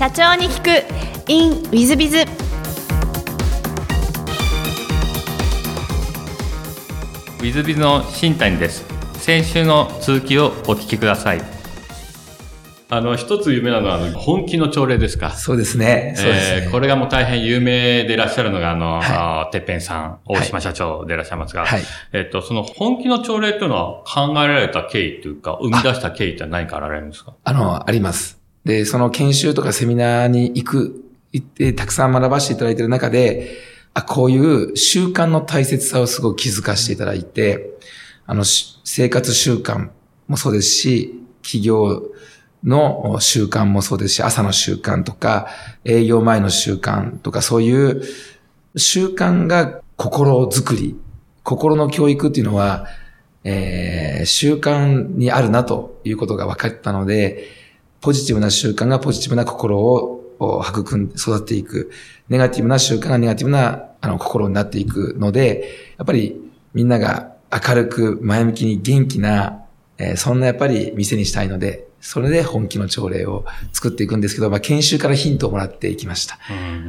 社長に聞く。In ウィズビズウィズビズの新谷です。先週の続きをお聞きください。あの、一つ有名なのは、あの、本気の朝礼ですか？そうですね。そうですね、えー、これがもう大変有名でいらっしゃるのが、あの、はい、てっぺんさん、大島社長でいらっしゃいますが、はい、えっと、その本気の朝礼というのは考えられた経緯というか、生み出した経緯って何かあられるんですか？あの、あります。で、その研修とかセミナーに行く、行ってたくさん学ばせていただいている中で、あ、こういう習慣の大切さをすごく気づかせていただいて、あの、生活習慣もそうですし、企業の習慣もそうですし、朝の習慣とか、営業前の習慣とか、そういう習慣が心づくり、心の教育っていうのは、えー、習慣にあるなということが分かったので、ポジティブな習慣がポジティブな心を育んで育っていく。ネガティブな習慣がネガティブなあの心になっていくので、やっぱりみんなが明るく前向きに元気な、えー、そんなやっぱり店にしたいので、それで本気の朝礼を作っていくんですけど、まあ、研修からヒントをもらっていきました。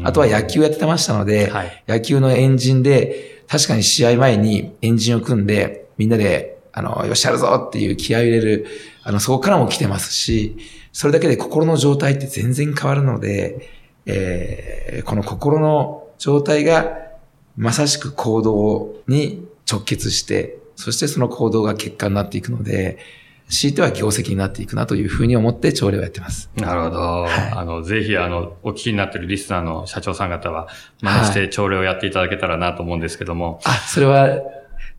あとは野球やってましたので、はい、野球のエンジンで、確かに試合前にエンジンを組んで、みんなで、あの、よしやるぞっていう気合を入れる、あの、そこからも来てますし、それだけで心の状態って全然変わるので、えー、この心の状態がまさしく行動に直結して、そしてその行動が結果になっていくので、強いては業績になっていくなというふうに思って朝礼をやってます。なるほど。はい、あの、ぜひ、あの、お聞きになっているリスナーの社長さん方は、真似して朝礼をやっていただけたらなと思うんですけども。はい、あ、それは、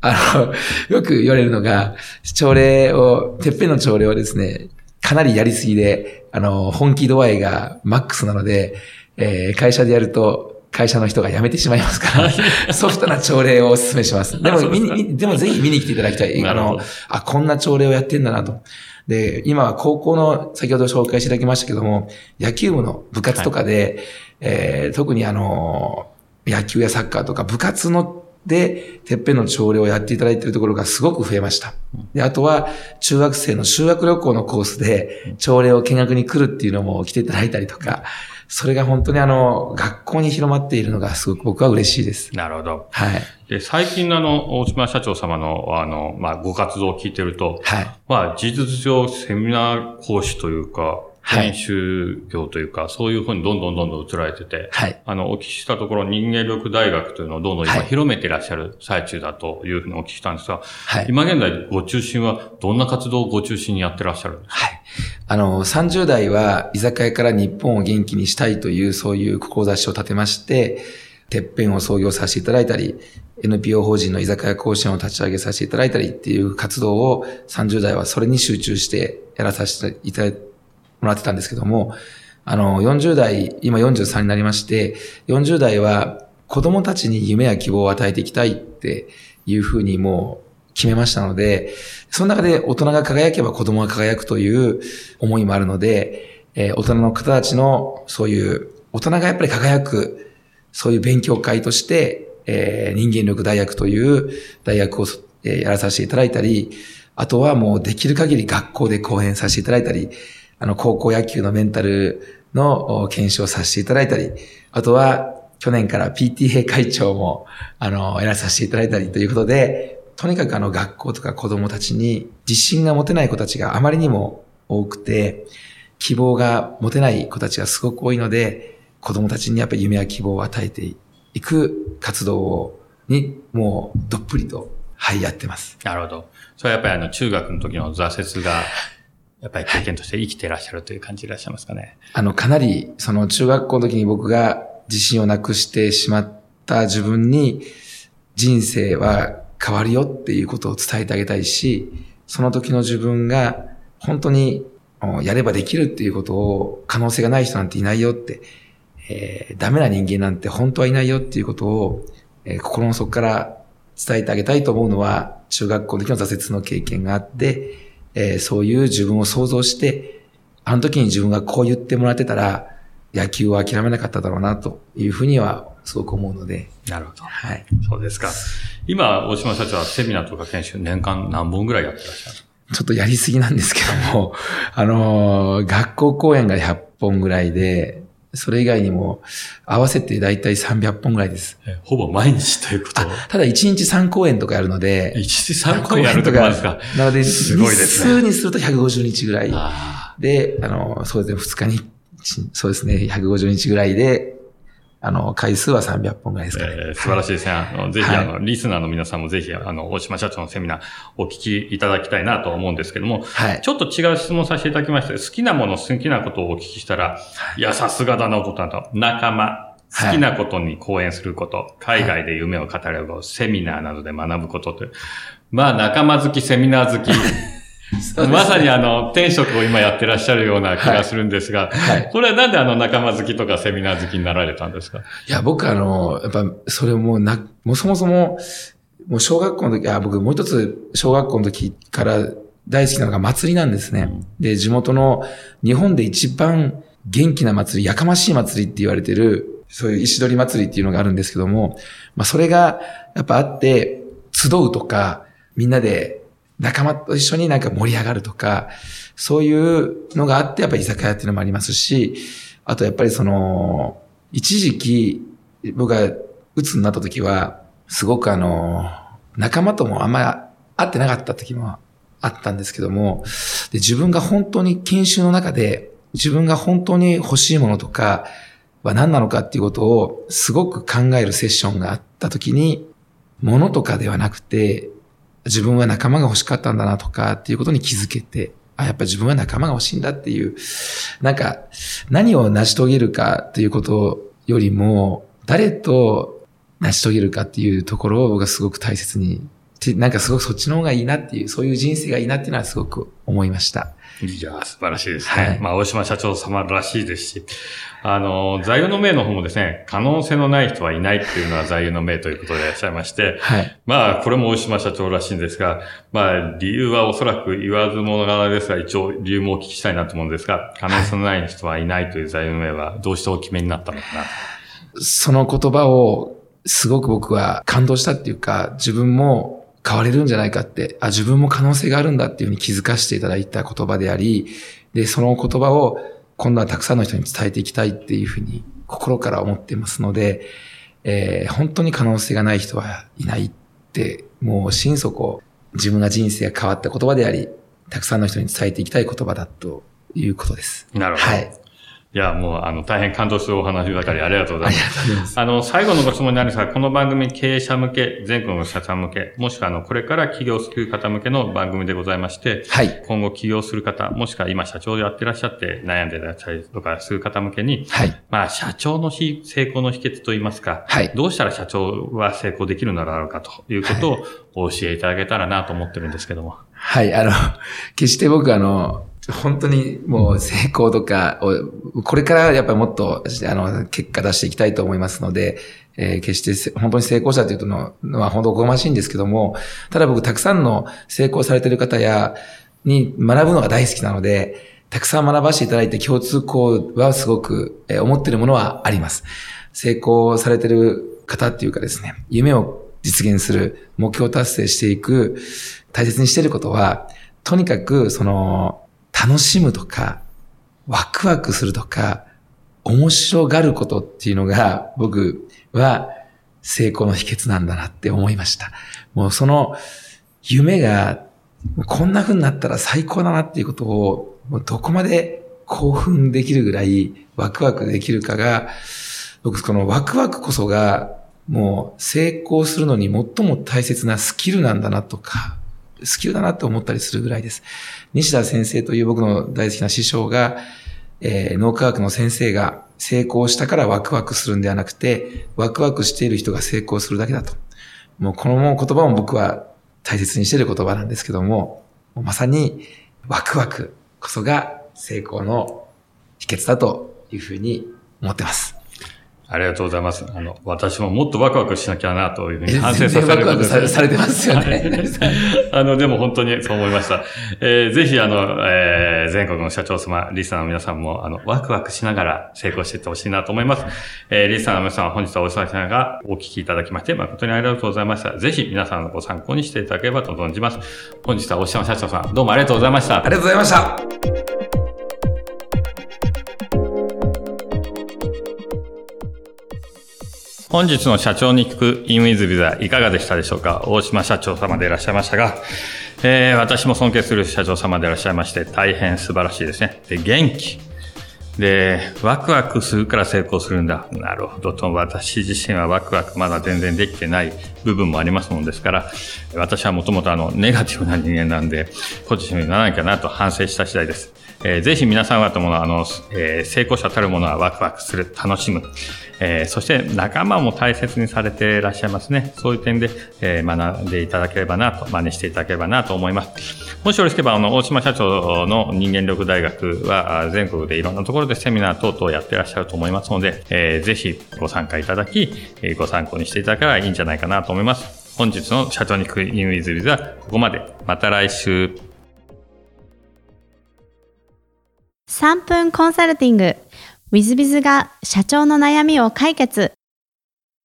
あの、よく言われるのが、朝礼を、てっぺんの朝礼はですね、かなりやりすぎで、あの、本気度合いがマックスなので、えー、会社でやると、会社の人が辞めてしまいますから、ソフトな朝礼をお勧めします。でも、見に、でもぜひ見に来ていただきたい。あの、あ、こんな朝礼をやってんだなと。で、今は高校の、先ほど紹介していただきましたけども、野球部の部活とかで、はい、えー、特にあの、野球やサッカーとか部活ので、てっぺんの朝礼をやっていただいているところがすごく増えました。で、あとは、中学生の修学旅行のコースで、朝礼を見学に来るっていうのも来ていただいたりとか、それが本当にあの、学校に広まっているのがすごく僕は嬉しいです。なるほど。はい。で、最近のあの、大島社長様の、あの、まあ、ご活動を聞いてると、はい。まあ、事実上セミナー講師というか、編集業というか、はい、そういうふうにどんどんどんどん移られてて、はい、あの、お聞きしたところ人間力大学というのをどんどん今広めていらっしゃる最中だというふうにお聞きしたんですが、はい、今現在ご中心はどんな活動をご中心にやってらっしゃるんですか？はい。あの、30代は居酒屋から日本を元気にしたいというそういう志を立てまして、てっぺんを創業させていただいたり、NPO 法人の居酒屋甲子園を立ち上げさせていただいたりっていう活動を30代はそれに集中してやらさせていただいて、もらってたんですけども、あの、40代、今43になりまして、40代は子供たちに夢や希望を与えていきたいっていうふうにもう決めましたので、その中で大人が輝けば子供が輝くという思いもあるので、えー、大人の方たちのそういう、大人がやっぱり輝く、そういう勉強会として、えー、人間力大学という大学を、えー、やらさせていただいたり、あとはもうできる限り学校で講演させていただいたり、あの、高校野球のメンタルの検証させていただいたり、あとは、去年から PTA 会長も、あの、やらさせていただいたりということで、とにかくあの、学校とか子供たちに自信が持てない子たちがあまりにも多くて、希望が持てない子たちがすごく多いので、子供たちにやっぱり夢や希望を与えていく活動を、に、もう、どっぷりと、はい、やってます。なるほど。それはやっぱりあの、中学の時の挫折がやっぱり経験として生きていらっしゃるという感じでいらっしゃいますかね。あの、かなり、その中学校の時に僕が自信をなくしてしまった自分に、人生は変わるよっていうことを伝えてあげたいし、その時の自分が本当にやればできるっていうことを可能性がない人なんていないよって、えー、ダメな人間なんて本当はいないよっていうことを、えー、心の底から伝えてあげたいと思うのは、中学校の時の挫折の経験があって、えー、そういう自分を想像して、あの時に自分がこう言ってもらってたら、野球を諦めなかっただろうな、というふうにはすごく思うので。なるほど。はい。そうですか。今、大島社長はセミナーとか研修年間何本ぐらいやってらっしゃる？ちょっとやりすぎなんですけども、あのー、学校講演が100本ぐらいで、それ以外にも合わせてだいたい300本ぐらいです。ほぼ毎日ということ？ただ1日3公演とかやるので、1日3公演やるとかですか？なので、すごいですね日数にすると150日ぐらい。あで、あの、そうですね、2日に、そうですね、150日ぐらいで、あの、回数は300本ぐらいですかね。えー素晴らしいですね。あのぜひ、はいあの、リスナーの皆さんもぜひ、あの、大島社長のセミナーお聞きいただきたいなと思うんですけども、はい。ちょっと違う質問させていただきまして、好きなもの、好きなことをお聞きしたら、いや、さすがだな、おことなと。仲間、好きなことに講演すること、海外で夢を語ること、セミナーなどで学ぶことという。まあ、仲間好き、セミナー好き。まさにあの、転職を今やってらっしゃるような気がするんですが、はい。これはなんであの仲間好きとかセミナー好きになられたんですか？いや、僕あの、やっぱ、それもな、もうそもそも、もう小学校の時、あ、僕もう一つ小学校の時から大好きなのが祭りなんですね。で、地元の日本で一番元気な祭り、やかましい祭りって言われてる、そういう石取り祭りっていうのがあるんですけども、まあそれがやっぱあって、集うとか、みんなで仲間と一緒になんか盛り上がるとか、そういうのがあって、やっぱり居酒屋っていうのもありますし、あとやっぱりその、一時期、僕が鬱になった時は、すごくあの、仲間ともあんまり会ってなかった時もあったんですけども、で自分が本当に研修の中で、自分が本当に欲しいものとかは何なのかっていうことをすごく考えるセッションがあった時に、物とかではなくて、自分は仲間が欲しかったんだなとかっていうことに気づけて、あ、やっぱ自分は仲間が欲しいんだっていう、なんか、何を成し遂げるかっていうことよりも、誰と成し遂げるかっていうところを僕はすごく大切に、てなんかすごくそっちの方がいいなっていう、そういう人生がいいなっていうのはすごく思いました。いやー、素晴らしいですね。はいまあ、大島社長様らしいですし、あの、座右の銘の方もですね、可能性のない人はいないっていうのは座右の銘ということでいらっしゃいまして、はい。まあ、これも大島社長らしいんですが、まあ、理由はおそらく言わずもがなですが、一応理由もお聞きしたいなと思うんですが、可能性のない人はいないという座右の銘はどうしてお決めになったのかなその言葉をすごく僕は感動したっていうか、自分も変われるんじゃないかって、あ、自分も可能性があるんだっていうふうに気づかせていただいた言葉であり、で、その言葉を今度はたくさんの人に伝えていきたいっていうふうに心から思っていますので、えー本当に可能性がない人はいないって、もう心底自分が人生が変わった言葉であり、たくさんの人に伝えていきたい言葉だということです。なるほど。はい。いや、もう、あの、大変感動するお話ばかりありがとうございます。ありがとうございます。あの、最後のご質問になるんですが、この番組経営者向け、全国の社長向け、もしくはあの、これから起業する方向けの番組でございまして、はい。今後起業する方、もしくは今社長でやってらっしゃって悩んでらっしゃるとかする方向けに、はい。まあ、社長の非成功の秘訣といいますか、はい。どうしたら社長は成功できるのだろうかということをお教えいただけたらなと思ってるんですけども。はい、あの、決して僕あの、本当にもう成功とかを、これからやっぱりもっと、あの、結果出していきたいと思いますので、えー決して本当に成功者というのは本当おこましいんですけども、ただ僕たくさんの成功されてる方や、に学ぶのが大好きなので、たくさん学ばせていただいて共通項はすごく、えー思っているものはあります。成功されてる方っていうかですね、夢を実現する、目標達成していく、大切にしていることは、とにかく、その、楽しむとか、ワクワクするとか、面白がることっていうのが、僕は成功の秘訣なんだなって思いました。もうその夢が、こんな風になったら最高だなっていうことを、もうどこまで興奮できるぐらいワクワクできるかが、僕このワクワクこそが、もう成功するのに最も大切なスキルなんだなとか、スキルだなと思ったりするぐらいです。西田先生という僕の大好きな師匠が、えー脳科学の先生が成功したからワクワクするんではなくて、ワクワクしている人が成功するだけだと。もうこの言葉も僕は大切にしている言葉なんですけども、もまさにワクワクこそが成功の秘訣だというふうに思ってます。ありがとうございます。あの、私ももっとワクワクしなきゃなというふうに反省させるワクワクされてますよね。あの、でも本当にそう思いました。えーぜひ、あの、えー全国の社長様、リスナーの皆さんも、あの、ワクワクしながら成功していってほしいなと思います。えーリスナーの皆さん、本日はお忙しい中、お聞きいただきまして、誠にありがとうございました。ぜひ、皆さんのご参考にしていただければと存じます。本日は大島社長さん、どうもありがとうございましたあ。りがとうございました。本日の社長に聞くインウィズビザいかがでしたでしょうか？大島社長様でいらっしゃいましたが、えー、私も尊敬する社長様でいらっしゃいまして、大変素晴らしいですね。で、元気。で、ワクワクするから成功するんだ。なるほどと、私自身はワクワクまだ全然できてない部分もありますもんですから、私はもともとあの、ネガティブな人間なんで、ポジティブにならなきゃなと反省した次第です。えー、ぜひ皆さんはともの、あの、えー、成功者たるものはワクワクする、楽しむ。えー、そして仲間も大切にされていらっしゃいますね。そういう点で、えー、学んでいただければなと、真似していただければなと思います。もしよろしければ、あの、大島社長の人間力大学は全国でいろんなところでセミナー等々やってらっしゃると思いますので、えー、ぜひご参加いただき、えご参考にしていただければいいんじゃないかなと思います。本日の社長にクイーンウィズビズはここまで。また来週。3分コンサルティング。ウィズビズが社長の悩みを解決。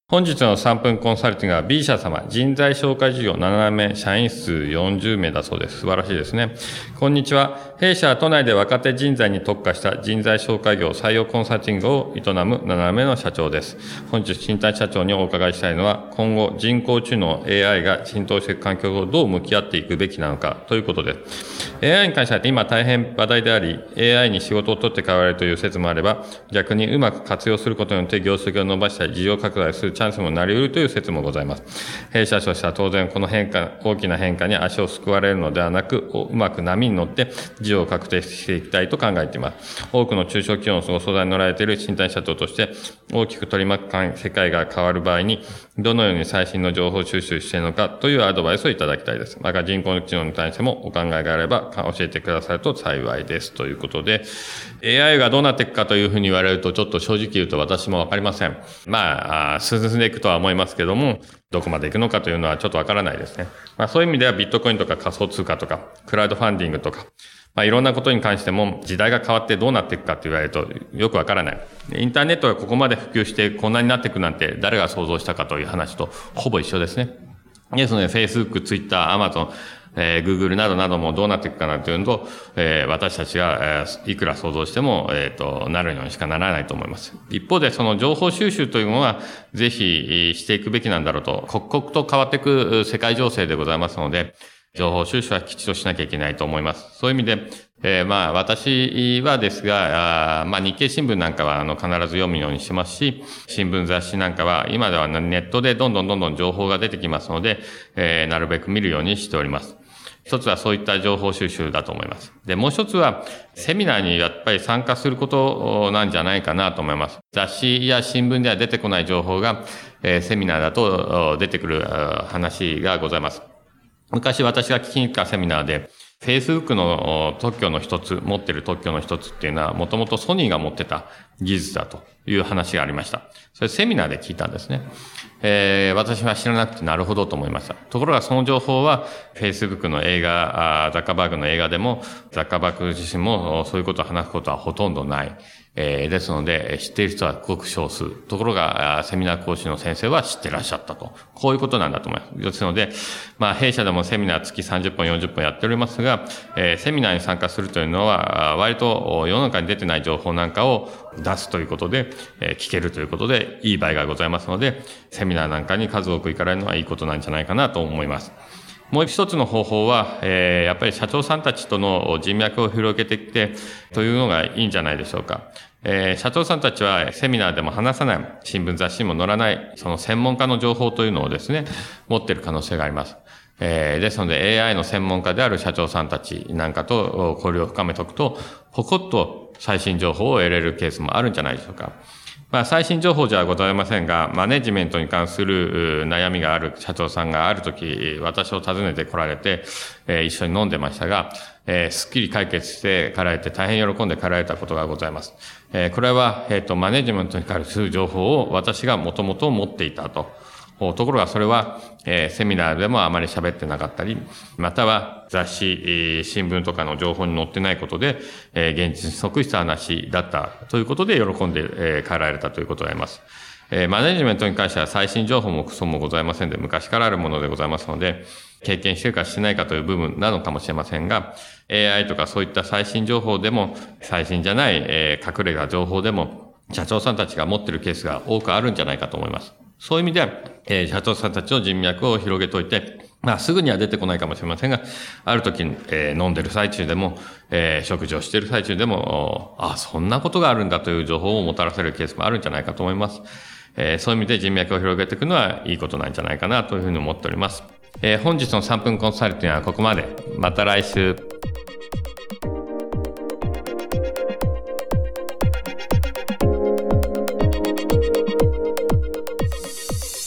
本日の3分コンサルティングは B 社様、人材紹介事業7名、社員数40名だそうです。素晴らしいですね。こんにちは。弊社は都内で若手人材に特化した人材紹介業採用コンサルティングを営む7名の社長です。本日、新体社長にお伺いしたいのは、今後人工知能 AI が浸透していく環境をどう向き合っていくべきなのかということです。AI に関しては今大変話題であり、AI に仕事を取って代われるという説もあれば、逆にうまく活用することによって業績を伸ばしたり、事業拡大するチャンスもなり得るという説もございます。弊社としては当然この変化、大きな変化に足を救われるのではなく、うまく波に乗って事業を確定していきたいと考えています。多くの中小企業のご相談に乗られている身体社長として、大きく取り巻く世界が変わる場合に、どのように最新の情報収集しているのかというアドバイスをいただきたいです。また人工知能に対してもお考えがあれば教えてくださると幸いです。ということで、AI がどうなっていくかというふうに言われると、ちょっと正直言うと私もわかりません。まあ、進んでいくとは思いますけども、どこまで行くのかというのはちょっとわからないですね。まあそういう意味ではビットコインとか仮想通貨とか、クラウドファンディングとか、まあいろんなことに関しても時代が変わってどうなっていくかって言われるとよくわからない。インターネットがここまで普及してこんなになっていくなんて誰が想像したかという話とほぼ一緒ですね。ですので、Facebook、Twitter、Amazon、えー、Google などなどもどうなっていくかなというのと、えー、私たちが、えー、いくら想像しても、えっ、ー、と、なるようにしかならないと思います。一方で、その情報収集というものは、ぜひしていくべきなんだろうと、刻々と変わっていく世界情勢でございますので、情報収集はきちっとしなきゃいけないと思います。そういう意味で、えー、まあ、私はですが、あまあ、日経新聞なんかは、あの、必ず読むようにしてますし、新聞雑誌なんかは、今ではネットでどんどんどんどん情報が出てきますので、えー、なるべく見るようにしております。一つはそういった情報収集だと思います。で、もう一つは、セミナーにやっぱり参加することなんじゃないかなと思います。雑誌や新聞では出てこない情報が、えー、セミナーだと出てくる話がございます。昔私が聞きに行ったセミナーで、Facebook の特許の一つ、持ってる特許の一つっていうのは、もともとソニーが持ってた技術だという話がありました。それセミナーで聞いたんですね。えー、私は知らなくてなるほどと思いました。ところがその情報は、Facebook の映画、ザッカーバーグの映画でも、ザッカーバーグ自身もそういうことを話すことはほとんどない。えー、ですので、知っている人はごく少数。ところが、セミナー講師の先生は知ってらっしゃったと。こういうことなんだと思います。ですので、まあ、弊社でもセミナー月30分、40分やっておりますが、えー、セミナーに参加するというのは、割と世の中に出てない情報なんかを出すということで、えー、聞けるということで、いい場合がございますので、セミナーなんかに数多く行かれるのはいいことなんじゃないかなと思います。もう一つの方法は、えー、やっぱり社長さんたちとの人脈を広げていって、というのがいいんじゃないでしょうか。えー、社長さんたちはセミナーでも話さない、新聞雑誌にも載らない、その専門家の情報というのをですね、持っている可能性があります。えー、ですので AI の専門家である社長さんたちなんかと交流を深めておくと、ポコッと最新情報を得れるケースもあるんじゃないでしょうか。まあ、最新情報じゃございませんが、マネジメントに関する悩みがある社長さんがあるとき、私を訪ねて来られて、えー、一緒に飲んでましたが、えー、すっきり解決してかられて大変喜んでかられたことがございます。えー、これは、えっ、ー、と、マネジメントに関する情報を私がもともと持っていたと。ところがそれは、えー、セミナーでもあまり喋ってなかったり、または雑誌、えー、新聞とかの情報に載ってないことで、えー、現実に即した話だったということで喜んで、えー、帰られたということであります。えー、マネジメントに関しては最新情報もクソもございませんで、昔からあるものでございますので、経験してるかしてないかという部分なのかもしれませんが、AI とかそういった最新情報でも、最新じゃない、えー、隠れた情報でも、社長さんたちが持っているケースが多くあるんじゃないかと思います。そういう意味では、えー、社長さんたちの人脈を広げといて、まあ、すぐには出てこないかもしれませんが、ある時、えー、飲んでる最中でも、えー、食事をしている最中でも、あ、そんなことがあるんだという情報をもたらせるケースもあるんじゃないかと思います。えー、そういう意味で人脈を広げていくのはいいことなんじゃないかなというふうに思っております。えー、本日の3分コンサルティングはここまで。また来週。